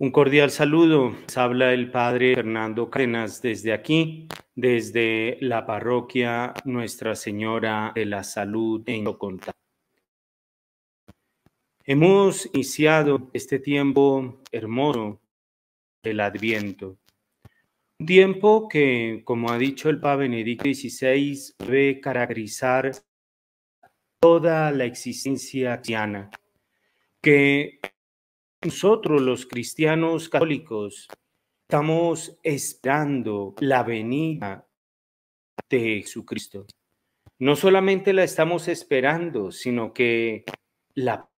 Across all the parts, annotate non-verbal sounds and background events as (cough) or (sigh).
Un cordial saludo. habla el padre Fernando Cárdenas desde aquí, desde la parroquia Nuestra Señora de la Salud en Oconta. Hemos iniciado este tiempo hermoso del Adviento. Un tiempo que, como ha dicho el Papa Benedicto XVI, debe caracterizar toda la existencia cristiana, que nosotros los cristianos católicos estamos esperando la venida de Jesucristo. No solamente la estamos esperando, sino que la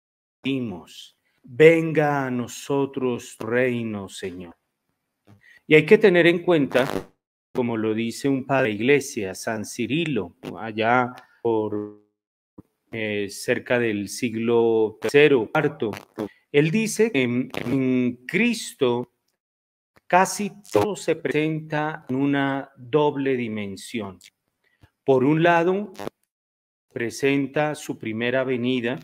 pedimos. Venga a nosotros reino, Señor. Y hay que tener en cuenta, como lo dice un padre de iglesia, San Cirilo, allá por eh, cerca del siglo III, cuarto, él dice que en, Cristo casi todo se presenta en una doble dimensión. Por un lado, presenta su primera venida,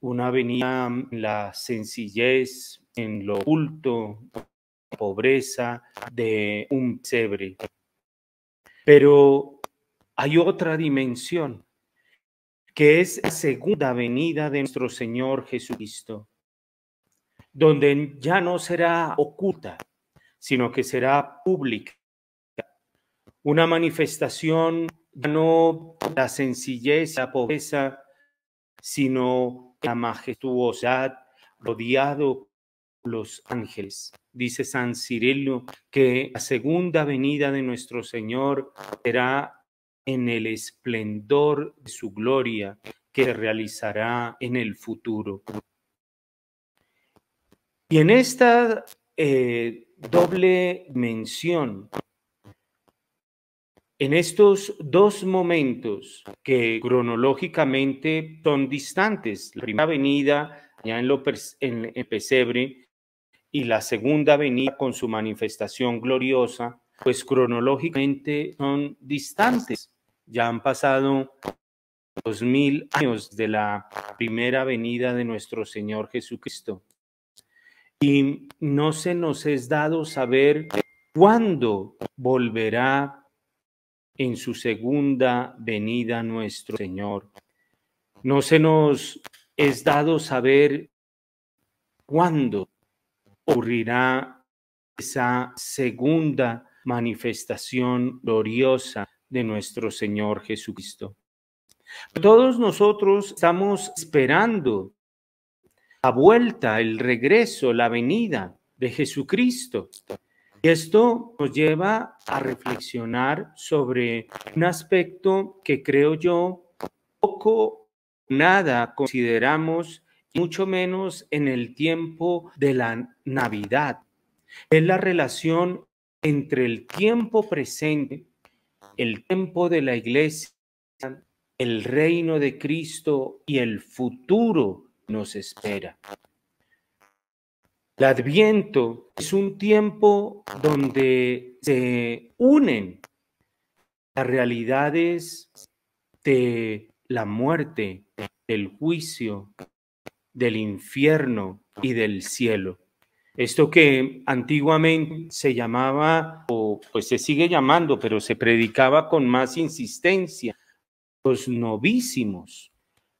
una venida en la sencillez, en lo oculto, pobreza de un pesebre. Pero hay otra dimensión, que es la segunda venida de nuestro Señor Jesucristo donde ya no será oculta, sino que será pública. Una manifestación ya no la sencillez, la pobreza, sino la majestuosidad rodeado por los ángeles. Dice San Cirilo que la segunda venida de nuestro Señor será en el esplendor de su gloria que se realizará en el futuro. Y en esta eh, doble mención, en estos dos momentos que cronológicamente son distantes, la primera venida ya en, lo, en, Pesebre y la segunda venida con su manifestación gloriosa, pues cronológicamente son distantes. Ya han pasado dos mil años de la primera venida de nuestro Señor Jesucristo y no se nos es dado saber cuándo volverá en su segunda venida nuestro Señor. No se nos es dado saber cuándo ocurrirá esa segunda manifestación gloriosa de nuestro Señor Jesucristo. Todos nosotros estamos esperando la vuelta, el regreso, la venida de Jesucristo. Y esto nos lleva a reflexionar sobre un aspecto que creo yo poco, nada consideramos, mucho menos en el tiempo de la Navidad. Es la relación entre el tiempo presente, el tiempo de la iglesia, el reino de Cristo y el futuro nos espera. El adviento es un tiempo donde se unen las realidades de la muerte, del juicio, del infierno y del cielo. Esto que antiguamente se llamaba, o pues se sigue llamando, pero se predicaba con más insistencia, los novísimos,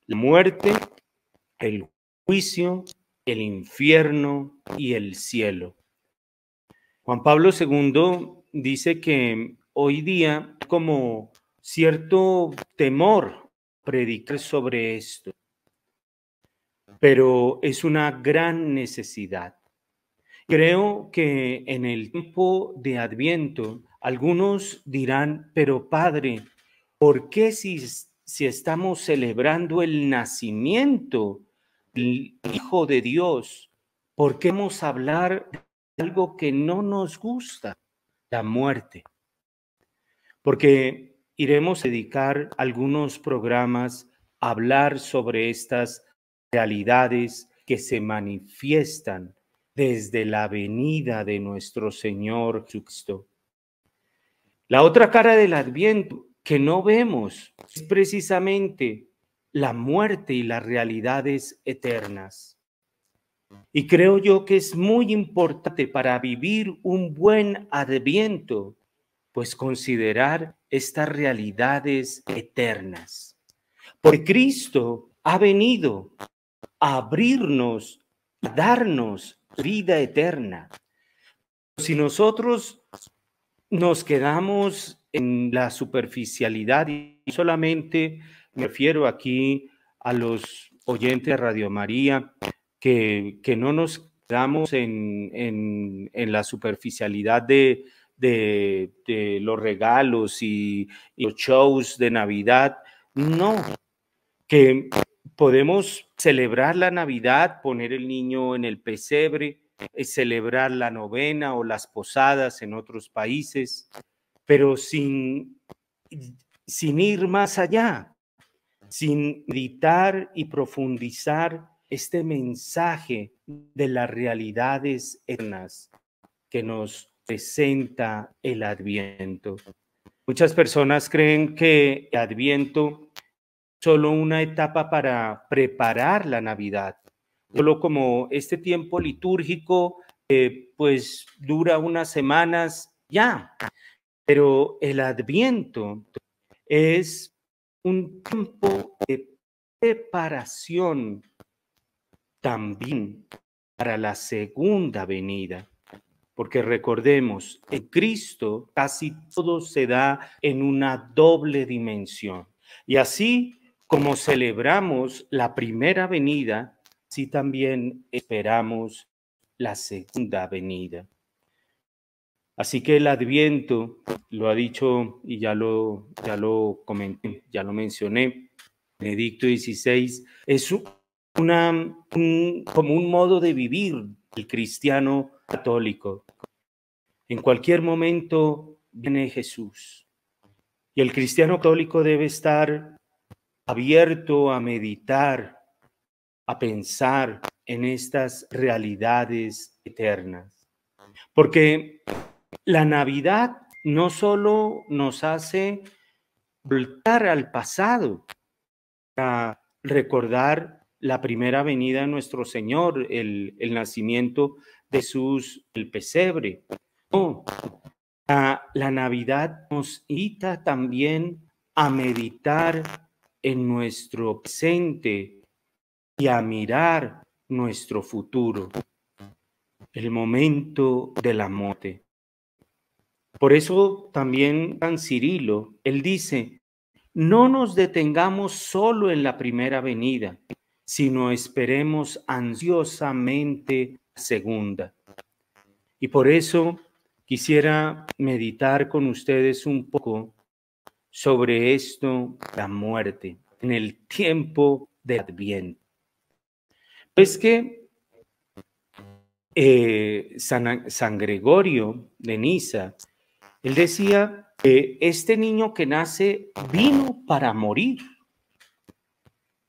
la muerte, el juicio, el infierno y el cielo. Juan Pablo II dice que hoy día como cierto temor predicar sobre esto, pero es una gran necesidad. Creo que en el tiempo de Adviento algunos dirán, pero Padre, ¿por qué si, si estamos celebrando el nacimiento Hijo de Dios, ¿por qué vamos a hablar de algo que no nos gusta? La muerte. Porque iremos a dedicar algunos programas a hablar sobre estas realidades que se manifiestan desde la venida de nuestro Señor Jesucristo. La otra cara del adviento que no vemos es precisamente la muerte y las realidades eternas. Y creo yo que es muy importante para vivir un buen adviento, pues considerar estas realidades eternas. Porque Cristo ha venido a abrirnos, a darnos vida eterna. Si nosotros nos quedamos en la superficialidad y solamente me refiero aquí a los oyentes de Radio María, que, que no nos quedamos en, en, la superficialidad de, de, los regalos y, y los shows de Navidad. No, que podemos celebrar la Navidad, poner el niño en el pesebre, eh, celebrar la novena o las posadas en otros países, pero sin, sin ir más allá, sin meditar y profundizar este mensaje de las realidades eternas que nos presenta el Adviento. Muchas personas creen que el Adviento es solo una etapa para preparar la Navidad, solo como este tiempo litúrgico, pues dura unas semanas ya. Pero el adviento es un tiempo de preparación también para la segunda venida. Porque recordemos, en Cristo casi todo se da en una doble dimensión. Y así como celebramos la primera venida, sí también esperamos la segunda venida. Así que el adviento, lo ha dicho y ya lo, ya lo comenté, ya lo mencioné, Benedicto XVI, es una, como un modo de vivir el cristiano católico. En cualquier momento viene Jesús. Y el cristiano católico debe estar abierto a meditar, a pensar en estas realidades eternas. Porque la Navidad no solo nos hace voltar al pasado, a recordar la primera venida de nuestro Señor, el, nacimiento de Jesús, el pesebre. No, la, la Navidad nos invita también a meditar en nuestro presente y a mirar nuestro futuro, el momento de la muerte. Por eso también San Cirilo, él dice, no nos detengamos solo en la primera venida, sino esperemos ansiosamente la segunda. Y por eso quisiera meditar con ustedes un poco sobre esto, la muerte, en el tiempo de Adviento. Pues que eh, San, Gregorio de Niza, él decía que este niño que nace vino para morir.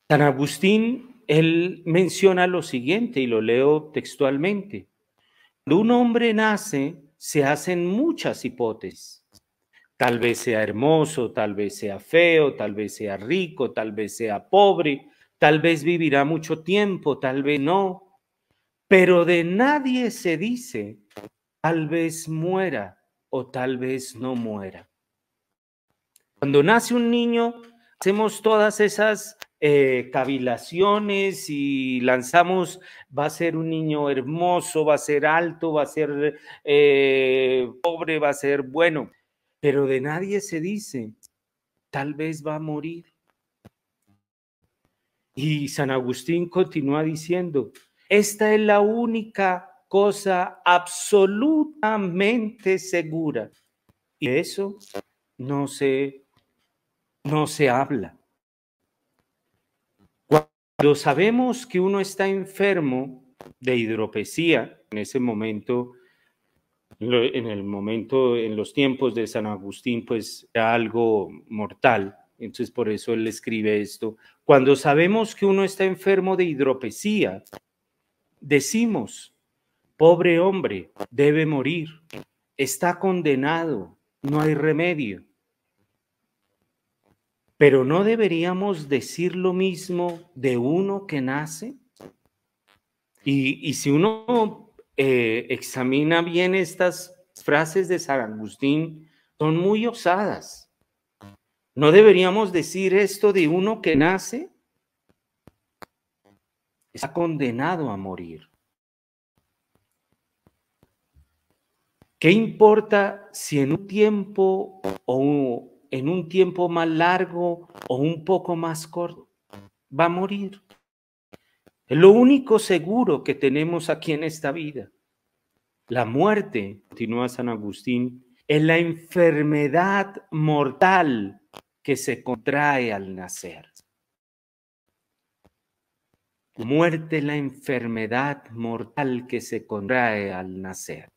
San Agustín, él menciona lo siguiente y lo leo textualmente. Cuando un hombre nace, se hacen muchas hipótesis Tal vez sea hermoso, tal vez sea feo, tal vez sea rico, tal vez sea pobre, tal vez vivirá mucho tiempo, tal vez no. Pero de nadie se dice, tal vez muera o tal vez no muera. Cuando nace un niño, hacemos todas esas eh, cavilaciones y lanzamos, va a ser un niño hermoso, va a ser alto, va a ser eh, pobre, va a ser bueno pero de nadie se dice, tal vez va a morir. Y San Agustín continúa diciendo, esta es la única cosa absolutamente segura. Y eso no se, no se habla. Cuando sabemos que uno está enfermo de hidropesía, en ese momento en el momento, en los tiempos de San Agustín, pues era algo mortal. Entonces por eso él escribe esto. Cuando sabemos que uno está enfermo de hidropesía, decimos, pobre hombre, debe morir, está condenado, no hay remedio. Pero no deberíamos decir lo mismo de uno que nace. Y, si uno eh, examina bien estas frases de San Agustín, son muy osadas. ¿No deberíamos decir esto de uno que nace? Está condenado a morir. ¿Qué importa si en un tiempo o en un tiempo más largo o un poco más corto va a morir? Es lo único seguro que tenemos aquí en esta vida. La muerte, continúa San Agustín, es la enfermedad mortal que se contrae al nacer. Muerte la enfermedad mortal que se contrae al nacer.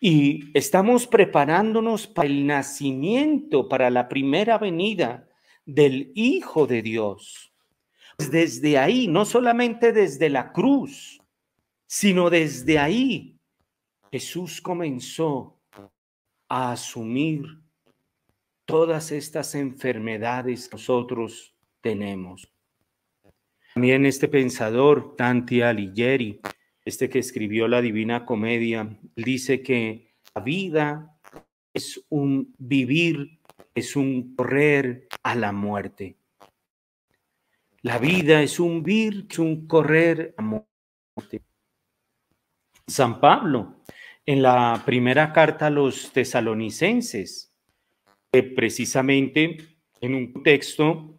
Y estamos preparándonos para el nacimiento, para la primera venida del Hijo de Dios. Desde ahí, no solamente desde la cruz, sino desde ahí, Jesús comenzó a asumir todas estas enfermedades que nosotros tenemos. También este pensador, Tanti Alighieri, este que escribió la Divina Comedia, dice que la vida es un vivir, es un correr a la muerte. La vida es un vivir, es un correr a muerte. San Pablo, en la primera carta a los tesalonicenses, precisamente en un texto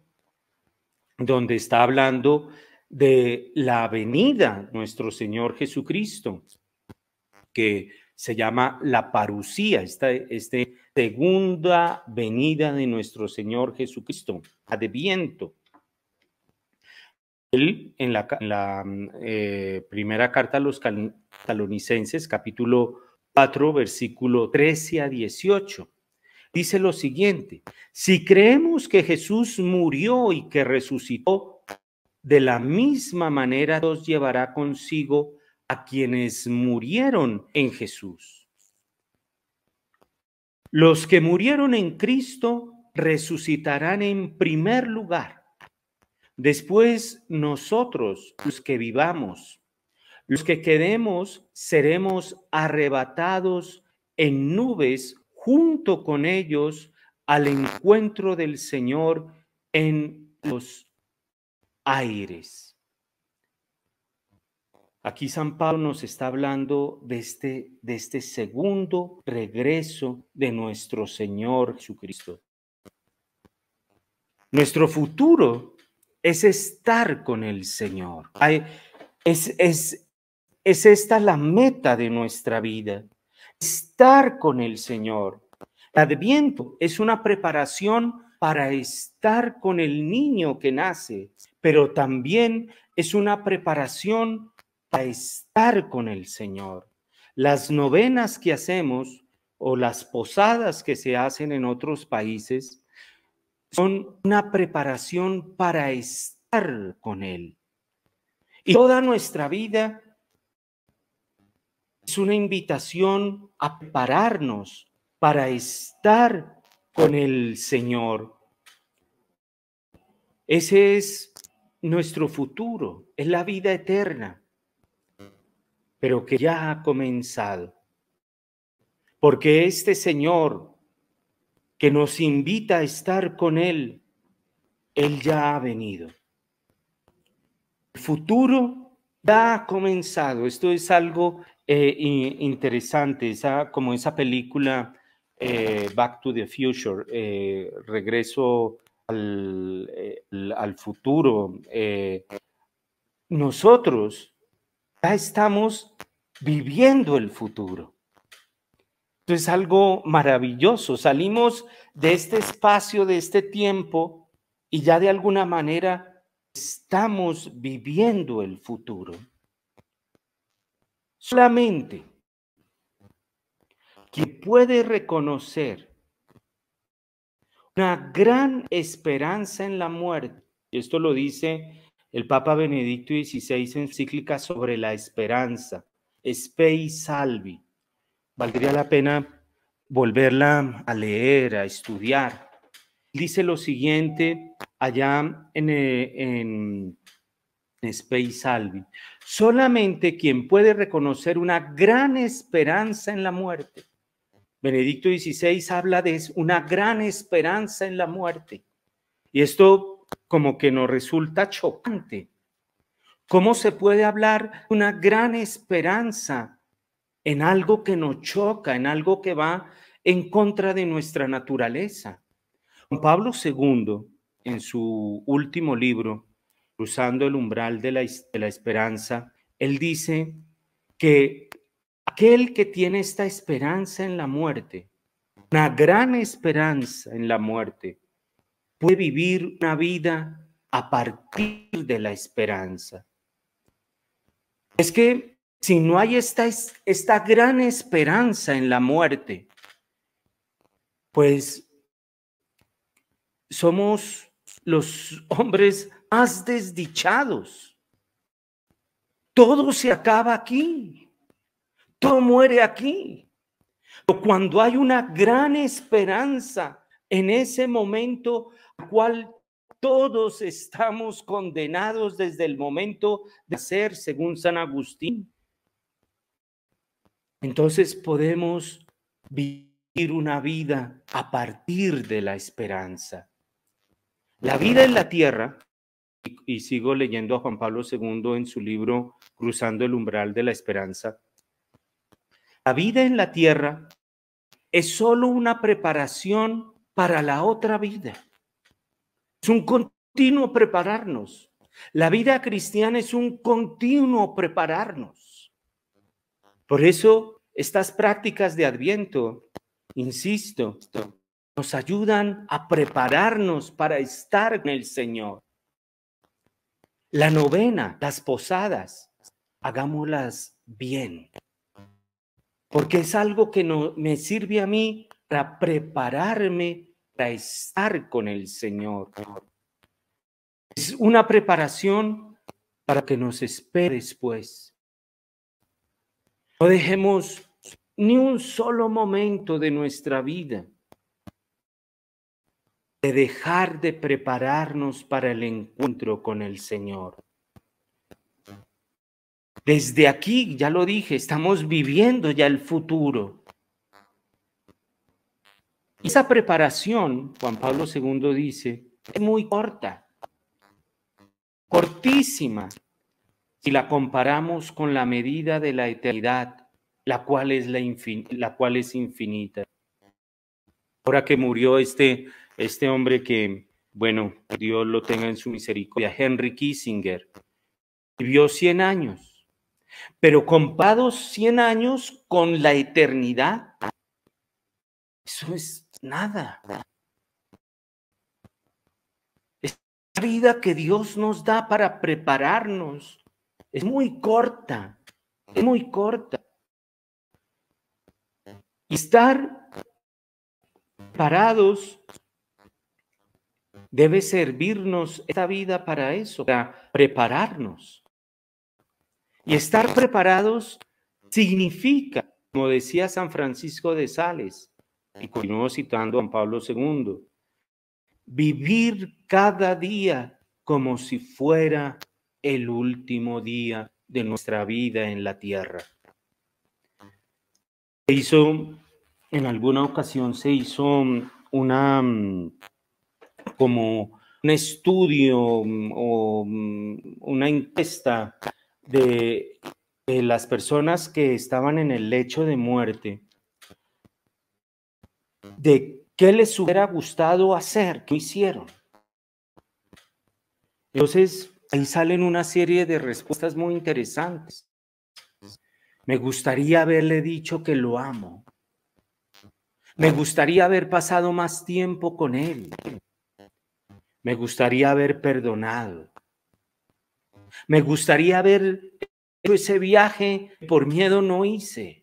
donde está hablando de la venida nuestro Señor Jesucristo, que se llama la parucía, esta, este segunda venida de nuestro Señor Jesucristo, adviento. Él, en la, eh, primera carta a los talonicenses, capítulo 4, versículo 13 a 18, dice lo siguiente, si creemos que Jesús murió y que resucitó, de la misma manera Dios llevará consigo a quienes murieron en Jesús. Los que murieron en Cristo resucitarán en primer lugar. Después nosotros, los que vivamos, los que quedemos, seremos arrebatados en nubes junto con ellos al encuentro del Señor en los aires. Aquí San Pablo nos está hablando de este, de este segundo regreso de nuestro Señor Jesucristo. Nuestro futuro es estar con el Señor. es, es, es esta la meta de nuestra vida, estar con el Señor. Adviento es una preparación para estar con el niño que nace, pero también es una preparación para estar con el Señor. Las novenas que hacemos o las posadas que se hacen en otros países son una preparación para estar con Él. Y toda nuestra vida es una invitación a prepararnos para estar con el Señor. Ese es nuestro futuro, es la vida eterna, pero que ya ha comenzado. Porque este Señor que nos invita a estar con Él, Él ya ha venido. El futuro ya ha comenzado. Esto es algo eh, interesante, esa, como esa película eh, Back to the Future, eh, Regreso eh, al, futuro. Nosotros ya estamos viviendo el futuro. Esto es algo maravilloso. Salimos de este espacio, de este tiempo, y ya de alguna manera estamos viviendo el futuro. Solamente quien puede reconocer una gran esperanza en la muerte. Esto lo dice el Papa Benedicto XVI en encíclica sobre la esperanza, Spei Salvi. Valdría la pena volverla a leer, a estudiar. Dice lo siguiente allá en, eh, spe y salvi. Solamente quien puede reconocer una gran esperanza en la muerte. Benedicto XVI habla de una gran esperanza en la muerte. Y esto como que nos resulta chocante. ¿Cómo se puede hablar de una gran esperanza en algo que nos choca, en algo que va en contra de nuestra naturaleza? Pablo II, en su último libro, Cruzando el umbral de la, de la esperanza, él dice que aquel que tiene esta esperanza en la muerte, una gran esperanza en la muerte, puede vivir una vida a partir de la esperanza. Es que si no hay esta, esta gran esperanza en la muerte, pues somos los hombres más desdichados. Todo se acaba aquí. Todo muere aquí. Pero cuando hay una gran esperanza en ese momento, al cual todos estamos condenados desde el momento de ser, según San Agustín, entonces podemos vivir una vida a partir de la esperanza. La vida en la tierra y, sigo leyendo a Juan Pablo II en su libro Cruzando el umbral de la esperanza. La vida en la tierra es solo una preparación para la otra vida. Es un continuo prepararnos. La vida cristiana es un continuo prepararnos. Por eso estas prácticas de adviento, insisto, nos ayudan a prepararnos para estar con el Señor. La novena, las posadas, hagámoslas bien. Porque es algo que no, me sirve a mí para prepararme para estar con el Señor. Es una preparación para que nos espere después. No dejemos ni un solo momento de nuestra vida de dejar de prepararnos para el encuentro con el Señor. Desde aquí, ya lo dije, estamos viviendo ya el futuro. Esa preparación, Juan Pablo II dice, es muy corta, cortísima, si la comparamos con la medida de la eternidad, la cual es, la, la cual es infinita. Ahora que murió este este hombre que, bueno, Dios lo tenga en su misericordia, Henry Kissinger, vivió 100 años, pero comparados 100 años con la eternidad, eso es nada. La vida que Dios nos da para prepararnos. Es muy corta, es muy corta. Y estar parados debe servirnos esta vida para eso, para prepararnos. Y estar preparados significa, como decía San Francisco de Sales, y continuó citando a Juan Pablo II, vivir cada día como si fuera el último día de nuestra vida en la tierra. Se hizo, en alguna ocasión se hizo una como un estudio mm, o mm, una encuesta de, las personas que estaban en el lecho de muerte, de qué les hubiera gustado hacer, qué hicieron. Entonces, ahí salen una serie de respuestas muy interesantes. Me gustaría haberle dicho que lo amo. Me gustaría haber pasado más tiempo con él. Me gustaría haber perdonado. Me gustaría haber hecho ese viaje por miedo no hice.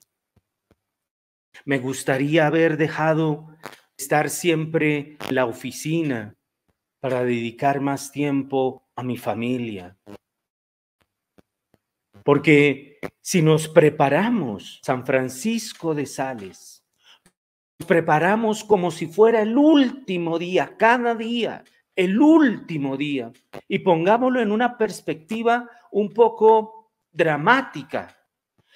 Me gustaría haber dejado estar siempre en la oficina para dedicar más tiempo a mi familia. Porque si nos preparamos, San Francisco de Sales, nos preparamos como si fuera el último día, cada día, el último día. Y pongámoslo en una perspectiva un poco dramática.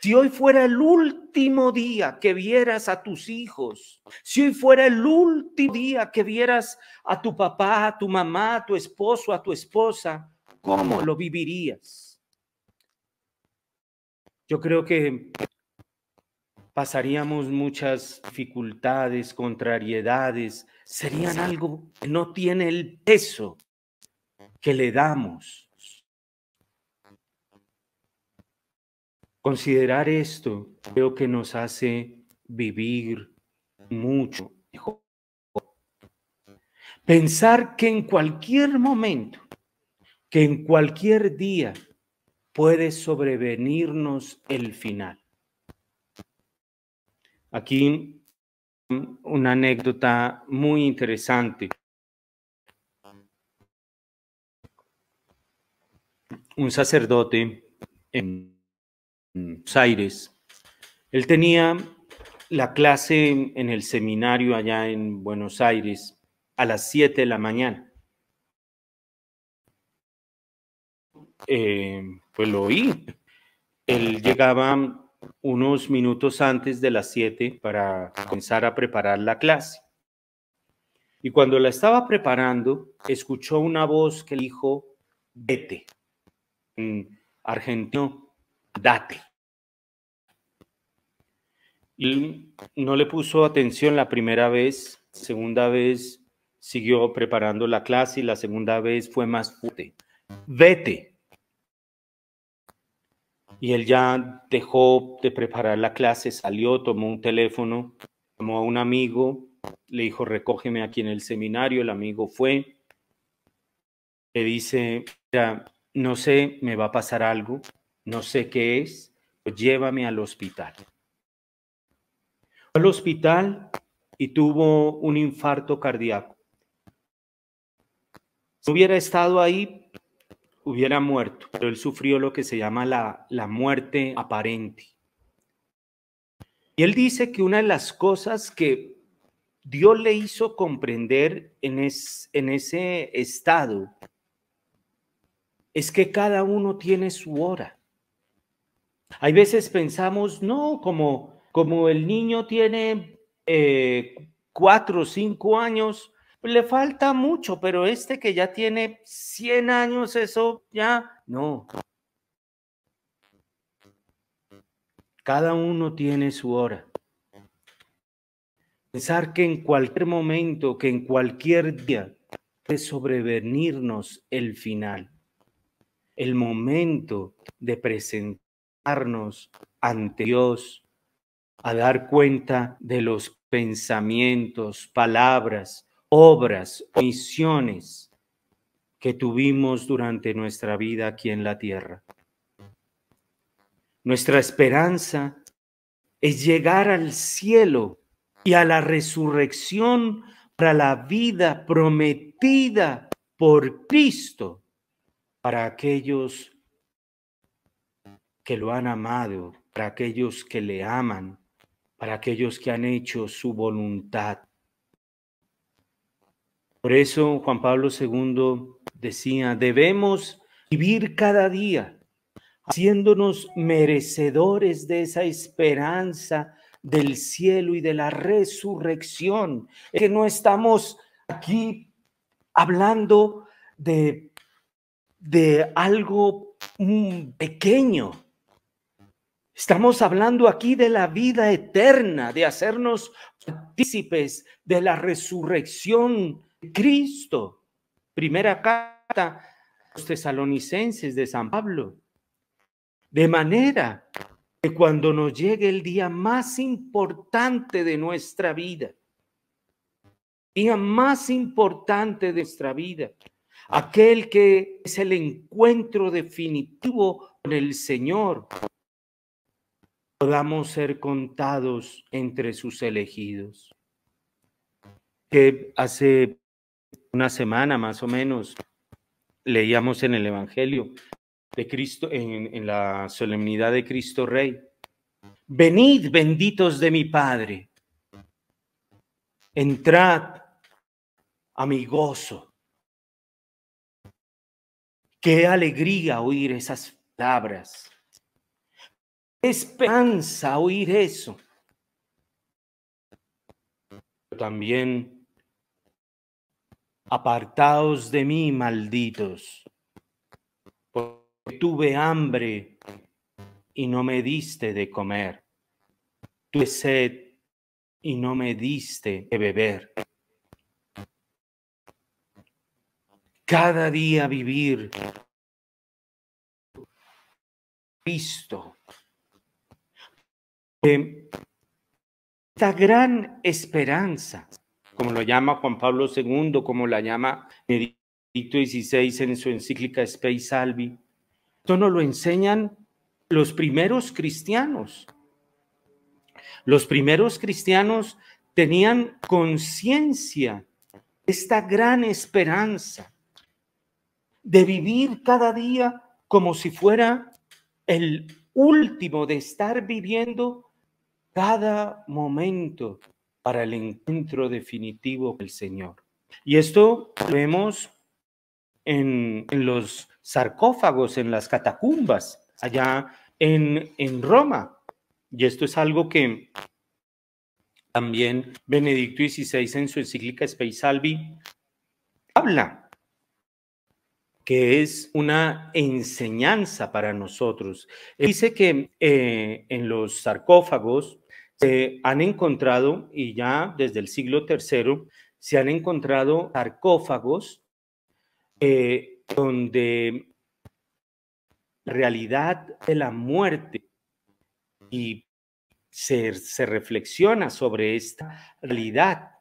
Si hoy fuera el último día que vieras a tus hijos, si hoy fuera el último día que vieras a tu papá, a tu mamá, a tu esposo, a tu esposa, ¿cómo lo vivirías? Yo creo que pasaríamos muchas dificultades, contrariedades, serían algo que no tiene el peso que le damos. Considerar esto creo que nos hace vivir mucho mejor. Pensar que en cualquier momento, que en cualquier día puede sobrevenirnos el final. Aquí una anécdota muy interesante. Un sacerdote en Buenos Aires, él tenía la clase en el seminario allá en Buenos Aires a las 7 de la mañana. Eh, pues lo oí. Él llegaba unos minutos antes de las 7 para comenzar a preparar la clase. Y cuando la estaba preparando, escuchó una voz que dijo, vete. En argentino, date. Y no le puso atención la primera vez, segunda vez siguió preparando la clase y la segunda vez fue más fuerte. Vete. Y él ya dejó de preparar la clase, salió, tomó un teléfono, llamó a un amigo, le dijo, recógeme aquí en el seminario, el amigo fue, le dice, no sé, me va a pasar algo, no sé qué es, pues llévame al hospital. Al hospital y tuvo un infarto cardíaco. Si hubiera estado ahí, hubiera muerto, pero él sufrió lo que se llama la, la muerte aparente. Y él dice que una de las cosas que Dios le hizo comprender en, en ese estado es que cada uno tiene su hora. Hay veces pensamos, no, como, como el niño tiene eh, cuatro o cinco años, le falta mucho, pero este que ya tiene 100 años, eso ya no. Cada uno tiene su hora. Pensar que en cualquier momento, que en cualquier día, puede sobrevenirnos el final, el momento de presentarnos ante Dios, a dar cuenta de los pensamientos, palabras, obras, misiones que tuvimos durante nuestra vida aquí en la tierra. Nuestra esperanza es llegar al cielo y a la resurrección para la vida prometida por Cristo para aquellos que lo han amado, para aquellos que le aman, para aquellos que han hecho su voluntad. Por eso Juan Pablo II decía, debemos vivir cada día haciéndonos merecedores de esa esperanza del cielo y de la resurrección. que no estamos aquí hablando de, de algo mm, pequeño. Estamos hablando aquí de la vida eterna, de hacernos partícipes de la resurrección Cristo. Primera carta a los tesalonicenses de San Pablo. De manera que cuando nos llegue el día más importante de nuestra vida, día más importante de nuestra vida, aquel que es el encuentro definitivo con el Señor, podamos ser contados entre sus elegidos. Que hace una semana más o menos leíamos en el Evangelio de Cristo, en, la solemnidad de Cristo Rey. Venid benditos de mi Padre, entrad a mi gozo. Qué alegría oír esas palabras. Esperanza oír eso. También apartaos de mí, malditos, porque tuve hambre y no me diste de comer. Tuve sed y no me diste de beber. Cada día vivir Cristo. esta gran esperanza, como lo llama Juan Pablo II, como la llama Benedicto XVI en su encíclica Spei Salvi, esto nos lo enseñan los primeros cristianos. Los primeros cristianos tenían conciencia esta gran esperanza de vivir cada día como si fuera el último, de estar viviendo cada momento para el encuentro definitivo con el Señor. Y esto lo vemos en, los sarcófagos, en las catacumbas, allá en, en Roma. Y esto es algo que también Benedicto XVI en su encíclica Spei Salvi habla, que es una enseñanza para nosotros. dice que eh, en los sarcófagos se han encontrado, y ya desde el siglo III, se han encontrado sarcófagos eh, donde la realidad de la muerte y se, se reflexiona sobre esta realidad.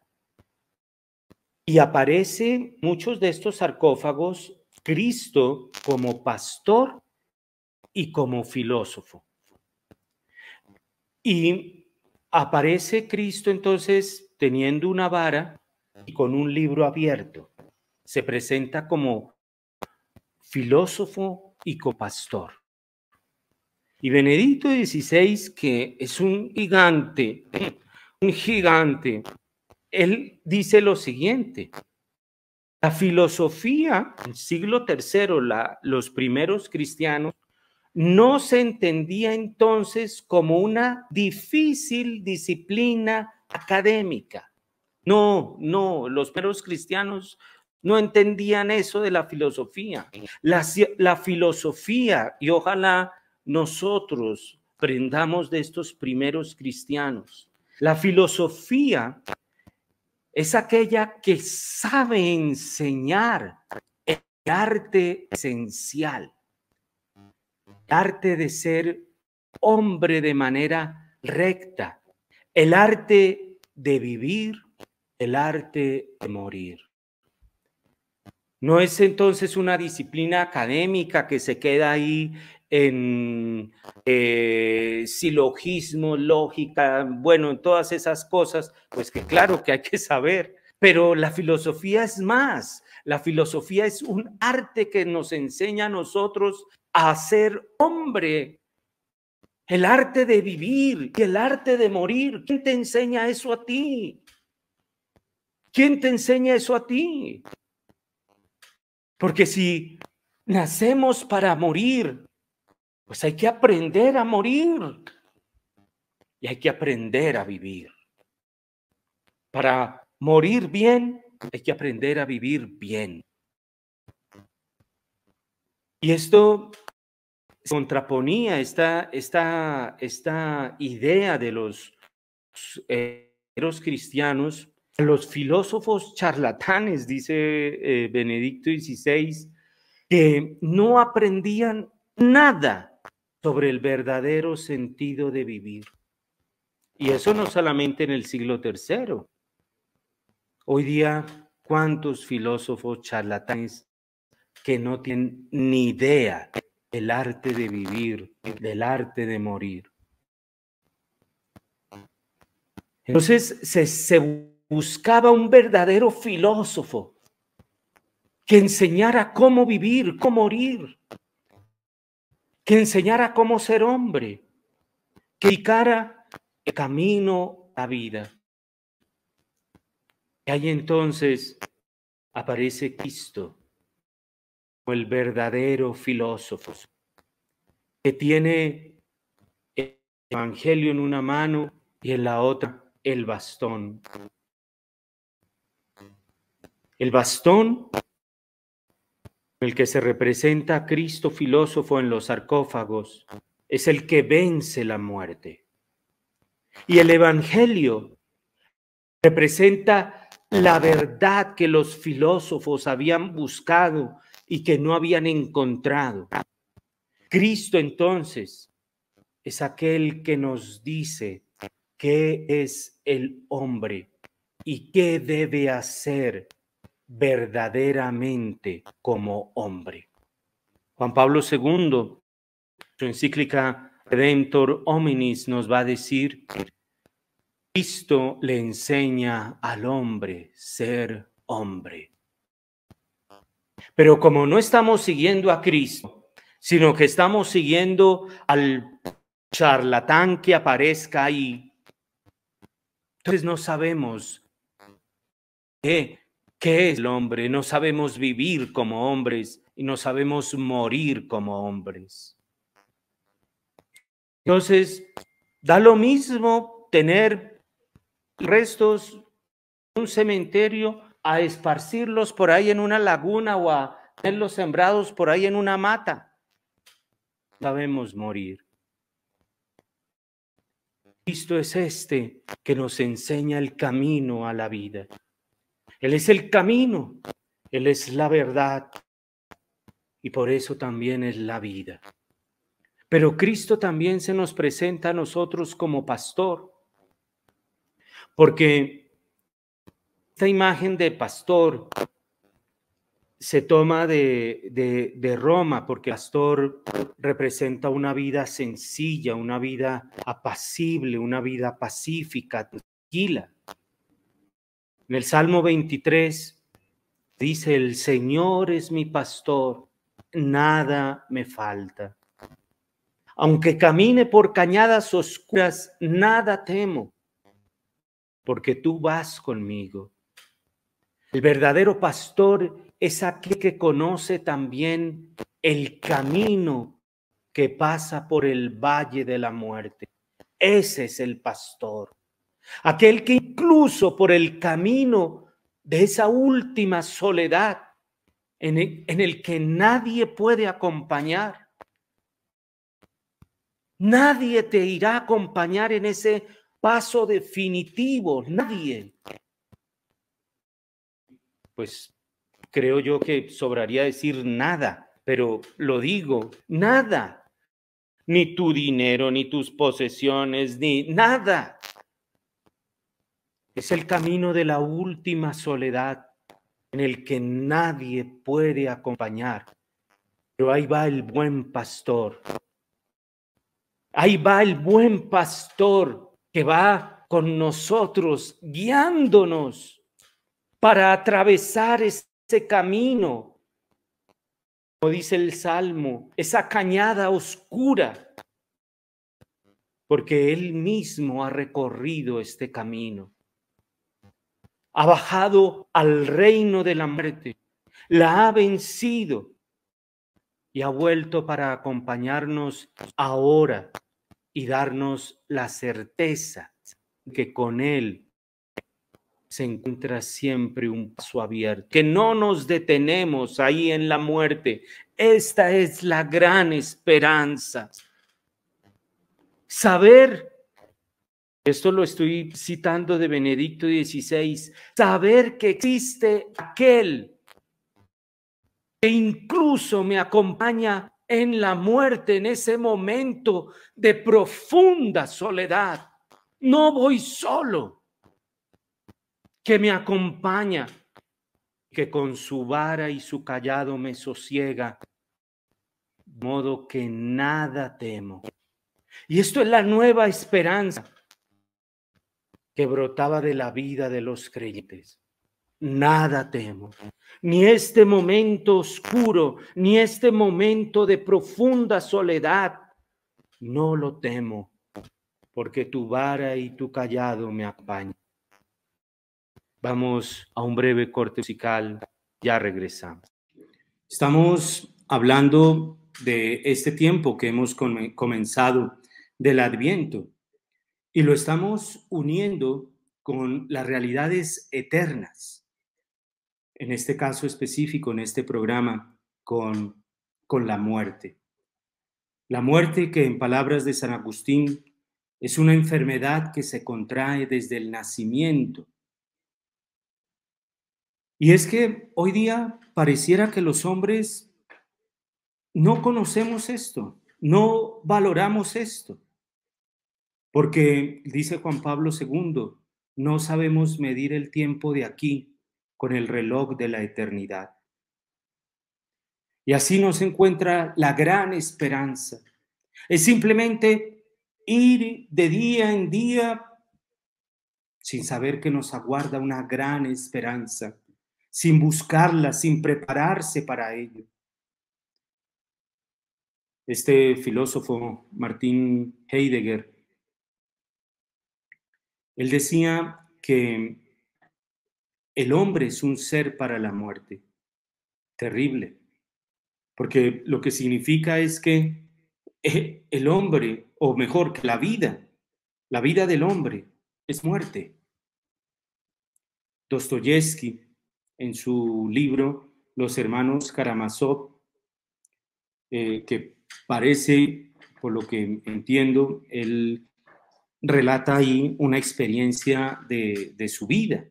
Y aparece muchos de estos sarcófagos Cristo como pastor y como filósofo. Y aparece Cristo entonces teniendo una vara y con un libro abierto. Se presenta como filósofo y copastor. Y Benedicto XVI, que es un gigante, un gigante, él dice lo siguiente. La filosofía, en siglo III, la, los primeros cristianos, no se entendía entonces como una difícil disciplina académica. No, no, los primeros cristianos no entendían eso de la filosofía. La, filosofía, y ojalá nosotros aprendamos de estos primeros cristianos. La filosofía es aquella que sabe enseñar el arte esencial, arte de ser hombre de manera recta, el arte de vivir, el arte de morir. No es entonces una disciplina académica que se queda ahí en eh, silogismo, lógica, bueno, en todas esas cosas, pues que claro que hay que saber, pero la filosofía es más. La filosofía es un arte que nos enseña a nosotros a ser hombre, el arte de vivir y el arte de morir. ¿Quién te enseña eso a ti? ¿Quién te enseña eso a ti? Porque si nacemos para morir, pues hay que aprender a morir y hay que aprender a vivir. Para morir bien, hay que aprender a vivir bien. Y esto contraponía esta, esta, esta idea de los, eh, cristianos a los filósofos charlatanes, dice eh, Benedicto XVI, que no aprendían nada sobre el verdadero sentido de vivir. Y eso no solamente en el siglo III. Hoy día, ¿cuántos filósofos charlatanes que no tienen ni idea del arte de vivir, del arte de morir? Entonces se, se buscaba un verdadero filósofo que enseñara cómo vivir, cómo morir, que enseñara cómo ser hombre, que indicara el camino a vida. Y ahí entonces aparece Cristo, el verdadero filósofo, que tiene el Evangelio en una mano y en la otra el bastón. El bastón, el que se representa a Cristo filósofo en los sarcófagos, es el que vence la muerte. Y el Evangelio representa la verdad que los filósofos habían buscado y que no habían encontrado. Cristo entonces es aquel que nos dice qué es el hombre y qué debe hacer verdaderamente como hombre. Juan Pablo II, su encíclica Redemptor Hominis, nos va a decir, Cristo le enseña al hombre ser hombre. Pero como no estamos siguiendo a Cristo, sino que estamos siguiendo al charlatán que aparezca ahí, entonces no sabemos qué, qué es el hombre, no sabemos vivir como hombres y no sabemos morir como hombres. Entonces, da lo mismo tener restos un cementerio a esparcirlos por ahí en una laguna o a tenerlos sembrados por ahí en una mata. Sabemos morir. Cristo es este que nos enseña el camino a la vida. Él es el camino, Él es la verdad y por eso también es la vida. Pero Cristo también se nos presenta a nosotros como pastor, porque imagen de pastor se toma de, de, Roma porque pastor representa una vida sencilla, una vida apacible, una vida pacífica, tranquila. En el Salmo 23 dice, el Señor es mi pastor, nada me falta. Aunque camine por cañadas oscuras, nada temo, porque tú vas conmigo. El verdadero pastor es aquel que conoce también el camino que pasa por el valle de la muerte. Ese es el pastor. Aquel que incluso por el camino de esa última soledad en el, que nadie puede acompañar, nadie te irá a acompañar en ese paso definitivo, nadie pues creo yo que sobraría decir nada, pero lo digo, nada. Ni tu dinero, ni tus posesiones, ni nada. Es el camino de la última soledad en el que nadie puede acompañar. Pero ahí va el buen pastor. Ahí va el buen pastor que va con nosotros, guiándonos para atravesar ese camino, como dice el Salmo, esa cañada oscura, porque Él mismo ha recorrido este camino. Ha bajado al reino de la muerte, la ha vencido. Y ha vuelto para acompañarnos ahora y darnos la certeza que con Él se encuentra siempre un paso abierto, que no nos detenemos ahí en la muerte. Esta es la gran esperanza. Saber, esto lo estoy citando de Benedicto XVI, saber que existe aquel que incluso me acompaña en la muerte, en ese momento de profunda soledad. No voy solo que me acompaña, que con su vara y su callado me sosiega, de modo que nada temo. Y esto es la nueva esperanza que brotaba de la vida de los creyentes. Nada temo, ni este momento oscuro, ni este momento de profunda soledad, no lo temo, porque tu vara y tu callado me acompañan. Vamos a un breve corte musical, ya regresamos. Estamos hablando de este tiempo que hemos comenzado del Adviento y lo estamos uniendo con las realidades eternas. En este caso específico, en este programa, con, con la muerte. La muerte que en palabras de San Agustín es una enfermedad que se contrae desde el nacimiento y es que hoy día pareciera que los hombres no conocemos esto, no valoramos esto, porque dice Juan Pablo II, no sabemos medir el tiempo de aquí con el reloj de la eternidad. Y así nos encuentra la gran esperanza. Es simplemente ir de día en día sin saber que nos aguarda una gran esperanza sin buscarla, sin prepararse para ello. Este filósofo, Martín Heidegger, él decía que el hombre es un ser para la muerte. Terrible. Porque lo que significa es que (laughs) el hombre, o mejor, que la vida, la vida del hombre es muerte. Dostoyevsky en su libro Los hermanos Karamazov, eh, que parece, por lo que entiendo, él relata ahí una experiencia de, su vida,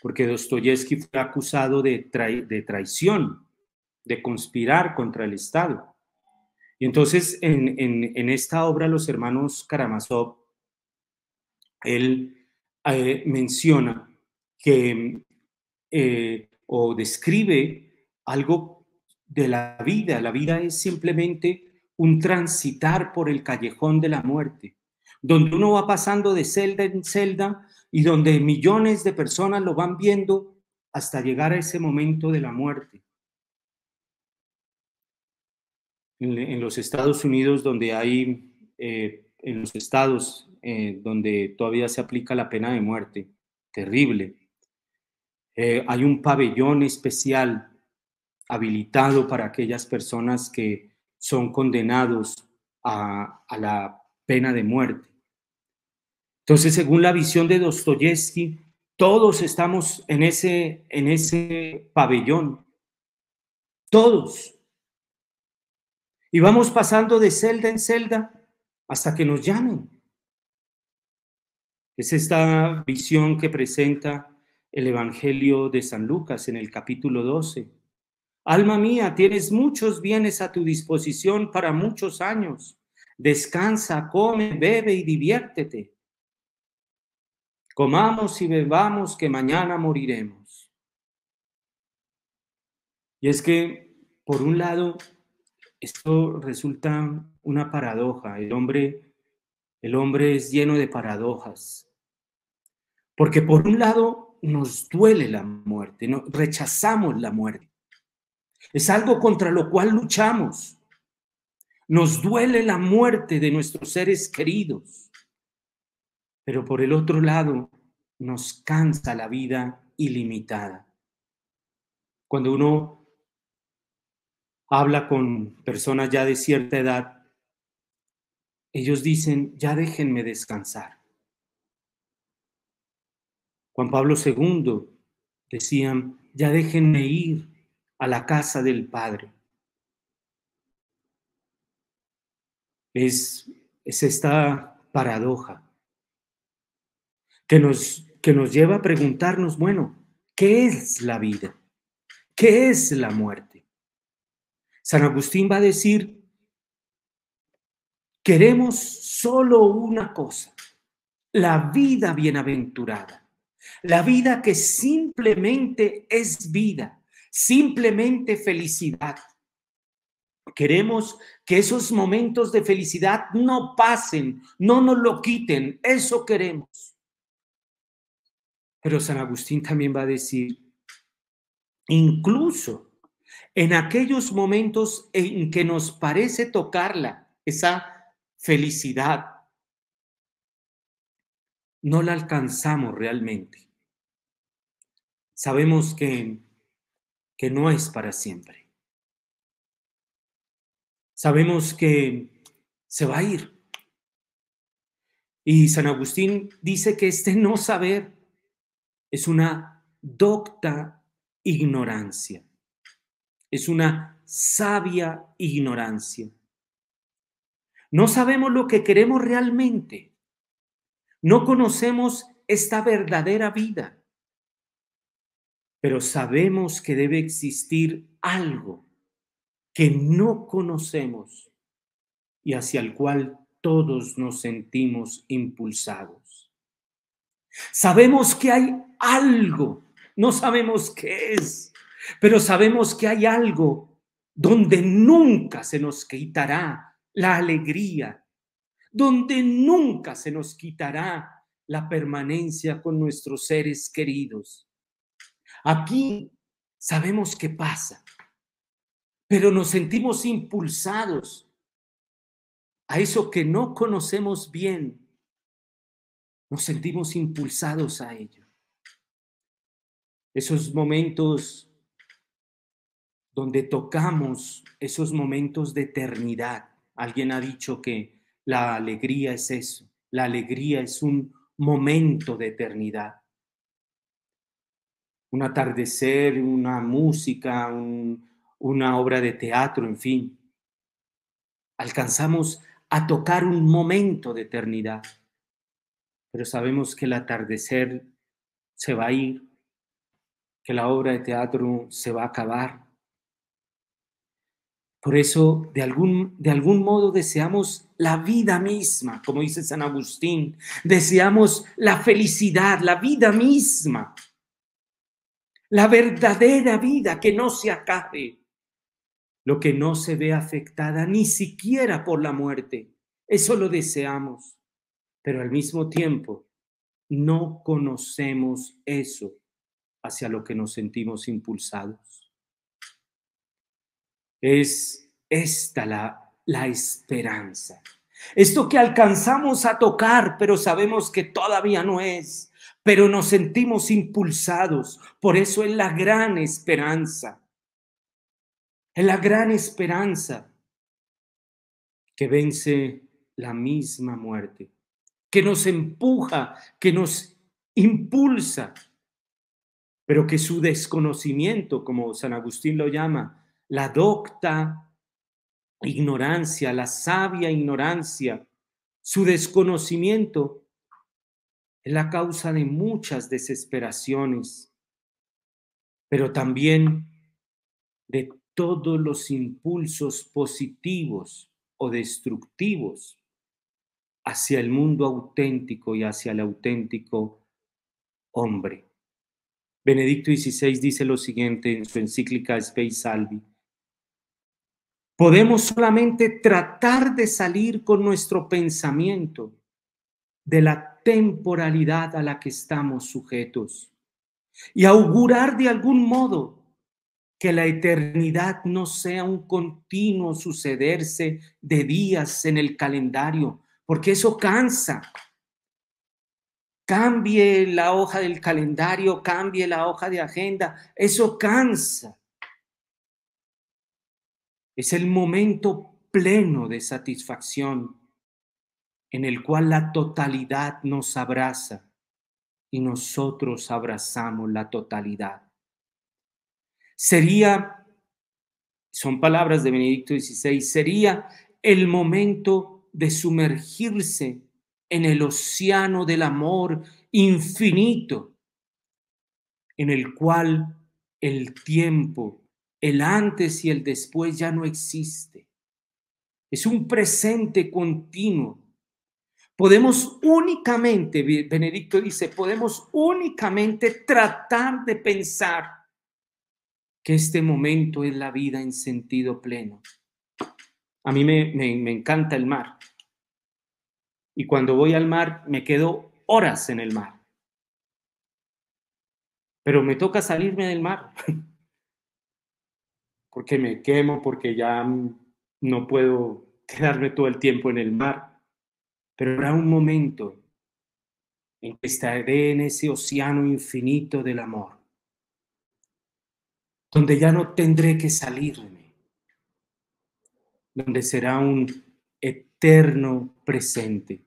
porque Dostoyevsky fue acusado de, de traición, de conspirar contra el Estado. Y entonces en, en, esta obra, Los hermanos Karamazov, él eh, menciona que eh, o describe algo de la vida. La vida es simplemente un transitar por el callejón de la muerte, donde uno va pasando de celda en celda y donde millones de personas lo van viendo hasta llegar a ese momento de la muerte. En, los Estados Unidos, donde hay, eh, en los estados eh, donde todavía se aplica la pena de muerte, terrible, eh, hay un pabellón especial habilitado para aquellas personas que son condenados a, la pena de muerte. Entonces, según la visión de Dostoyevsky, todos estamos en ese, en ese pabellón. Todos. Y vamos pasando de celda en celda hasta que nos llamen. Es esta visión que presenta el Evangelio de San Lucas en el capítulo 12. Alma mía, tienes muchos bienes a tu disposición para muchos años. Descansa, come, bebe y diviértete. Comamos y bebamos que mañana moriremos. Y es que, por un lado, esto resulta una paradoja. El hombre, el hombre es lleno de paradojas. Porque por un lado, nos duele la muerte, no, rechazamos la muerte. Es algo contra lo cual luchamos. Nos duele la muerte de nuestros seres queridos. Pero por el otro lado, nos cansa la vida ilimitada. Cuando uno habla con personas ya de cierta edad, ellos dicen, ya déjenme descansar. Juan Pablo II decían, ya déjenme ir a la casa del Padre. Es, es esta paradoja que nos, que nos lleva a preguntarnos, bueno, ¿qué es la vida? ¿Qué es la muerte? San Agustín va a decir, queremos solo una cosa, la vida bienaventurada la vida que simplemente es vida, simplemente felicidad. Queremos que esos momentos de felicidad no pasen, no nos lo quiten, eso queremos. Pero San Agustín también va a decir, incluso en aquellos momentos en que nos parece tocarla, esa felicidad, no la alcanzamos realmente. Sabemos que, que no es para siempre. sabemos que se va a ir. Y San Agustín dice que este no saber es una docta ignorancia, es una sabia ignorancia. No sabemos lo que queremos realmente. No conocemos esta verdadera vida, pero sabemos que debe existir algo que no conocemos y hacia el cual todos nos sentimos impulsados. Sabemos que hay algo, no sabemos qué es, pero sabemos que hay algo donde nunca se nos quitará la alegría, donde nunca se nos quitará la permanencia con nuestros seres queridos. Aquí sabemos qué pasa, pero nos sentimos impulsados a eso que no conocemos bien. Nos sentimos impulsados a ello. Esos momentos donde tocamos esos momentos de eternidad. Alguien ha dicho que la alegría es eso. La alegría es un momento de eternidad. Un atardecer, una música, una obra de teatro, en fin. Alcanzamos a tocar un momento de eternidad, pero sabemos que el atardecer se va a ir, que la obra de teatro se va a acabar. Por eso, de algún, de algún modo, deseamos la vida misma, como dice San Agustín, deseamos la felicidad, la vida misma, la verdadera vida que no se acabe, lo que no se ve afectada ni siquiera por la muerte. Eso lo deseamos, pero al mismo tiempo no conocemos eso hacia lo que nos sentimos impulsados. Es esta la, la esperanza. Esto que alcanzamos a tocar, pero sabemos que todavía no es, pero nos sentimos impulsados. Por eso es la gran esperanza. Es la gran esperanza que vence la misma muerte, que nos empuja, que nos impulsa, pero que su desconocimiento, como San Agustín lo llama, la docta ignorancia, la sabia ignorancia, su desconocimiento es la causa de muchas desesperaciones, pero también de todos los impulsos positivos o destructivos hacia el mundo auténtico y hacia el auténtico hombre. Benedicto XVI dice lo siguiente en su encíclica Spei Salvi. Podemos solamente tratar de salir con nuestro pensamiento de la temporalidad a la que estamos sujetos y augurar de algún modo que la eternidad no sea un continuo sucederse de días en el calendario, porque eso cansa. Cambie la hoja del calendario, cambie la hoja de agenda, eso cansa. Es el momento pleno de satisfacción en el cual la totalidad nos abraza y nosotros abrazamos la totalidad. Sería, son palabras de Benedicto XVI, sería el momento de sumergirse en el océano del amor infinito, en el cual el tiempo, el antes y el después ya no existe. Es un presente continuo. Podemos únicamente, Benedicto dice, podemos únicamente tratar de pensar que este momento es la vida en sentido pleno. A mí me, me, encanta el mar. Y cuando voy al mar me quedo horas en el mar. Pero me toca salirme del mar. (laughs) porque me quemo, porque ya no puedo quedarme todo el tiempo en el mar. Pero habrá un momento en que estaré en ese océano infinito del amor donde ya no tendré que salirme, donde será un eterno presente.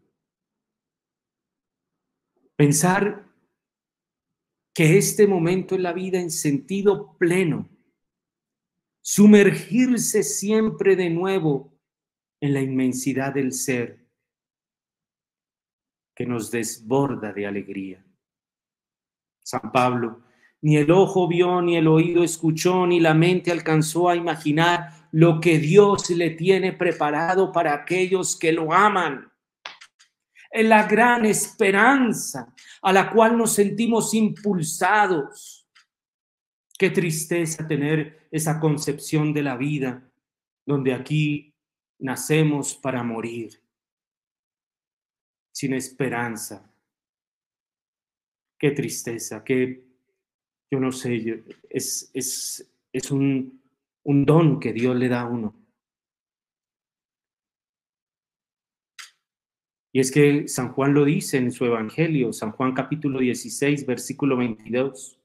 Pensar que este momento en la vida en sentido pleno, sumergirse siempre de nuevo en la inmensidad del ser que nos desborda de alegría. San Pablo, ni el ojo vio, ni el oído escuchó, ni la mente alcanzó a imaginar lo que Dios le tiene preparado para aquellos que lo aman. Es la gran esperanza a la cual nos sentimos impulsados. Qué tristeza tener esa concepción de la vida, donde aquí nacemos para morir, sin esperanza. Qué tristeza, qué, yo no sé, es, es, es un, un don que Dios le da a uno. Y es que San Juan lo dice en su Evangelio, San Juan capítulo 16, versículo 22,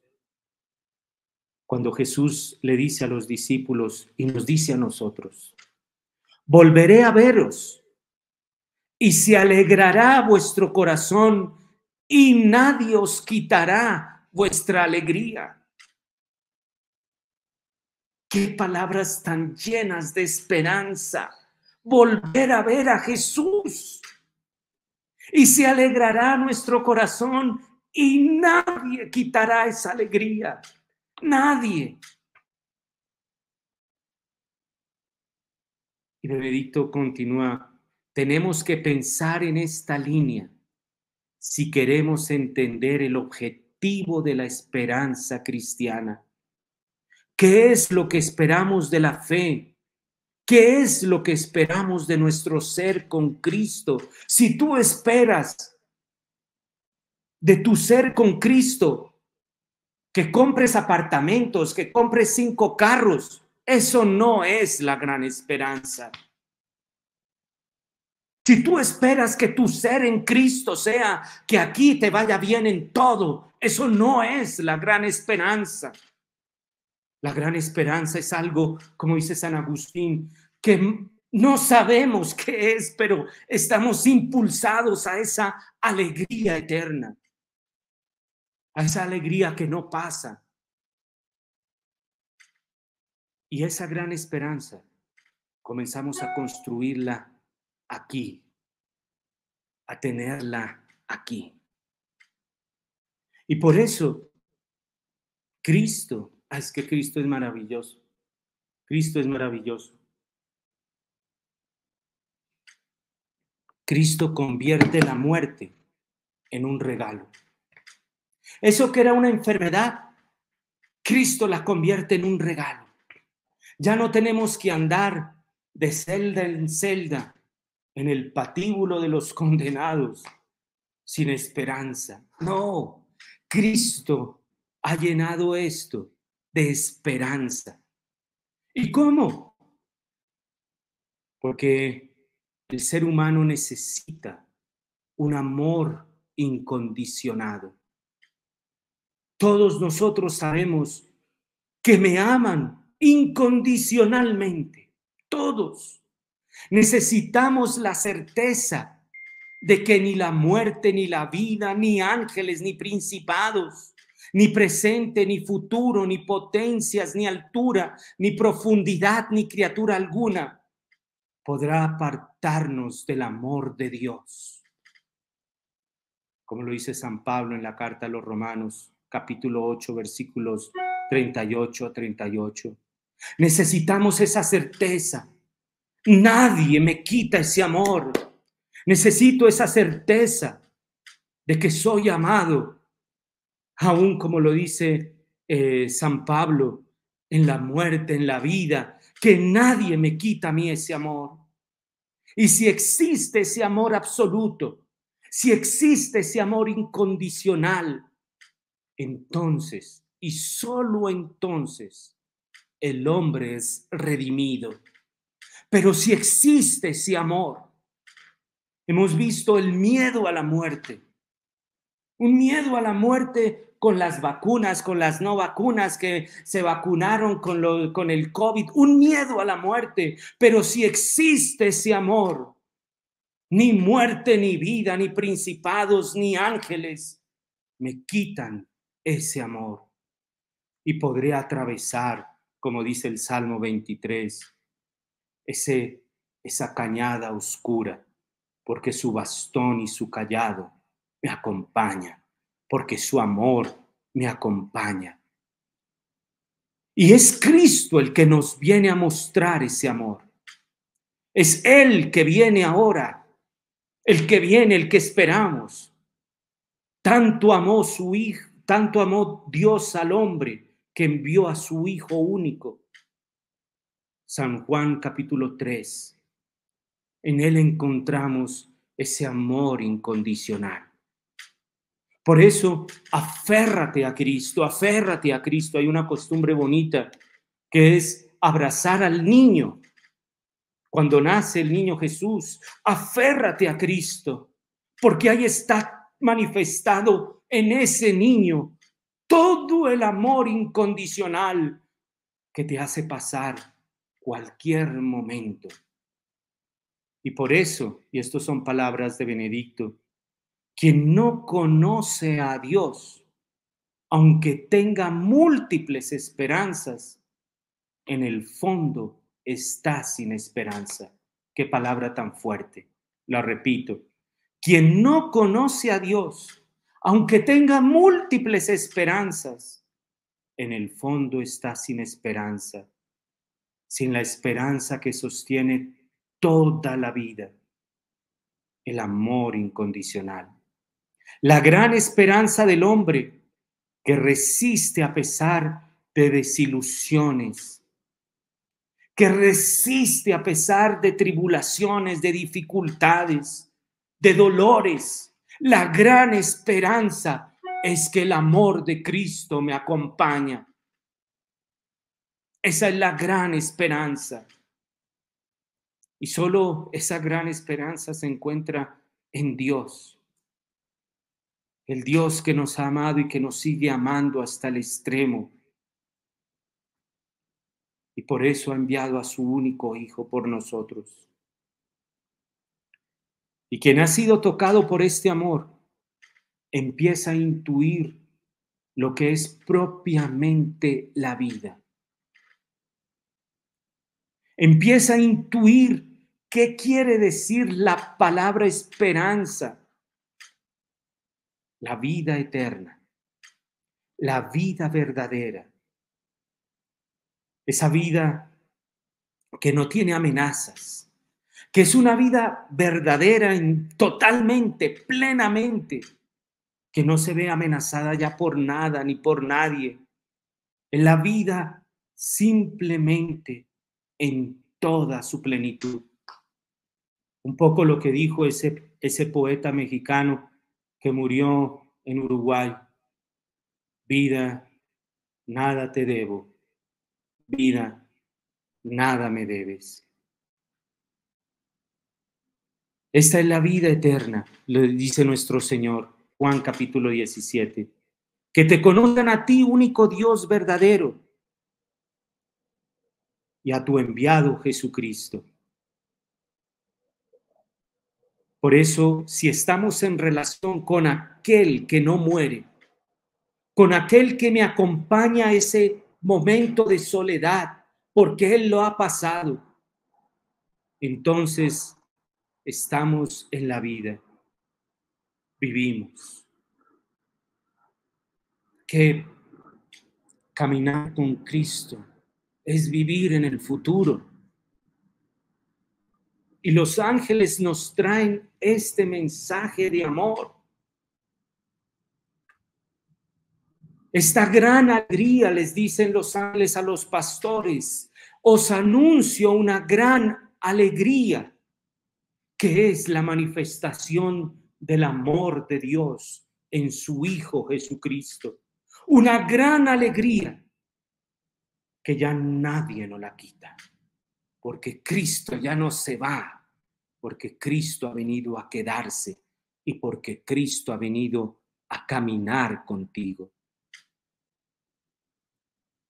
cuando Jesús le dice a los discípulos y nos dice a nosotros, volveré a veros y se alegrará vuestro corazón y nadie os quitará vuestra alegría. Qué palabras tan llenas de esperanza. Volver a ver a Jesús. Y se alegrará nuestro corazón y nadie quitará esa alegría. Nadie. Y Benedicto continúa, tenemos que pensar en esta línea si queremos entender el objetivo de la esperanza cristiana. ¿Qué es lo que esperamos de la fe? ¿Qué es lo que esperamos de nuestro ser con Cristo? Si tú esperas de tu ser con Cristo, que compres apartamentos, que compres cinco carros, eso no es la gran esperanza. Si tú esperas que tu ser en Cristo sea que aquí te vaya bien en todo, eso no es la gran esperanza. La gran esperanza es algo, como dice San Agustín, que no sabemos qué es, pero estamos impulsados a esa alegría eterna, a esa alegría que no pasa, y esa gran esperanza comenzamos a construirla aquí, a tenerla aquí. Y por eso, Cristo, ah, es que Cristo es maravilloso, Cristo es maravilloso. Cristo convierte la muerte en un regalo. Eso que era una enfermedad, Cristo la convierte en un regalo. Ya no tenemos que andar de celda en celda en el patíbulo de los condenados sin esperanza. No, Cristo ha llenado esto de esperanza. ¿Y cómo? Porque el ser humano necesita un amor incondicionado. Todos nosotros sabemos que me aman incondicionalmente, todos. Necesitamos la certeza de que ni la muerte, ni la vida, ni ángeles, ni principados, ni presente, ni futuro, ni potencias, ni altura, ni profundidad, ni criatura alguna podrá apartarnos del amor de Dios. Como lo dice San Pablo en la carta a los Romanos, capítulo 8, versículos 38 a 38. Necesitamos esa certeza. Nadie me quita ese amor. Necesito esa certeza de que soy amado, aún como lo dice eh, San Pablo, en la muerte, en la vida, que nadie me quita a mí ese amor. Y si existe ese amor absoluto, si existe ese amor incondicional, entonces y solo entonces el hombre es redimido. Pero si existe ese amor, hemos visto el miedo a la muerte, un miedo a la muerte con las vacunas, con las no vacunas que se vacunaron con, lo, con el COVID, un miedo a la muerte, pero si existe ese amor, ni muerte, ni vida, ni principados, ni ángeles me quitan ese amor y podré atravesar, como dice el Salmo 23, ese, esa cañada oscura, porque su bastón y su callado me acompañan porque su amor me acompaña. Y es Cristo el que nos viene a mostrar ese amor. Es Él que viene ahora, el que viene, el que esperamos. Tanto amó su hijo, tanto amó Dios al hombre que envió a su Hijo único. San Juan capítulo 3. En Él encontramos ese amor incondicional. Por eso, aférrate a Cristo, aférrate a Cristo. Hay una costumbre bonita que es abrazar al niño. Cuando nace el niño Jesús, aférrate a Cristo, porque ahí está manifestado en ese niño todo el amor incondicional que te hace pasar cualquier momento. Y por eso, y estas son palabras de Benedicto, quien no conoce a Dios, aunque tenga múltiples esperanzas, en el fondo está sin esperanza. Qué palabra tan fuerte. La repito. Quien no conoce a Dios, aunque tenga múltiples esperanzas, en el fondo está sin esperanza, sin la esperanza que sostiene toda la vida, el amor incondicional. La gran esperanza del hombre que resiste a pesar de desilusiones, que resiste a pesar de tribulaciones, de dificultades, de dolores. La gran esperanza es que el amor de Cristo me acompaña. Esa es la gran esperanza. Y solo esa gran esperanza se encuentra en Dios el Dios que nos ha amado y que nos sigue amando hasta el extremo. Y por eso ha enviado a su único Hijo por nosotros. Y quien ha sido tocado por este amor empieza a intuir lo que es propiamente la vida. Empieza a intuir qué quiere decir la palabra esperanza. La vida eterna, la vida verdadera, esa vida que no tiene amenazas, que es una vida verdadera totalmente, plenamente, que no se ve amenazada ya por nada ni por nadie. En la vida simplemente en toda su plenitud. Un poco lo que dijo ese, ese poeta mexicano que murió en Uruguay. Vida, nada te debo. Vida, nada me debes. Esta es la vida eterna, le dice nuestro Señor, Juan capítulo 17. Que te conozcan a ti, único Dios verdadero, y a tu enviado Jesucristo Por eso, si estamos en relación con aquel que no muere, con aquel que me acompaña ese momento de soledad, porque Él lo ha pasado, entonces estamos en la vida, vivimos. Que caminar con Cristo es vivir en el futuro y los ángeles nos traen este mensaje de amor. Esta gran alegría, les dicen los ángeles a los pastores, os anuncio una gran alegría, que es la manifestación del amor de Dios en su Hijo Jesucristo. Una gran alegría que ya nadie nos la quita porque Cristo ya no se va, porque Cristo ha venido a quedarse y porque Cristo ha venido a caminar contigo.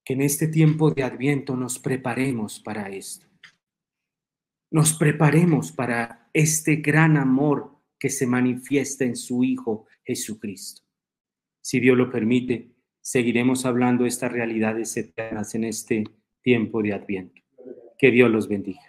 que en este tiempo de Adviento nos preparemos para esto. Nos preparemos para este gran amor que se manifiesta en su Hijo Jesucristo. Si Dios lo permite, seguiremos hablando de estas realidades eternas en este tiempo de Adviento. Que Dios los bendiga.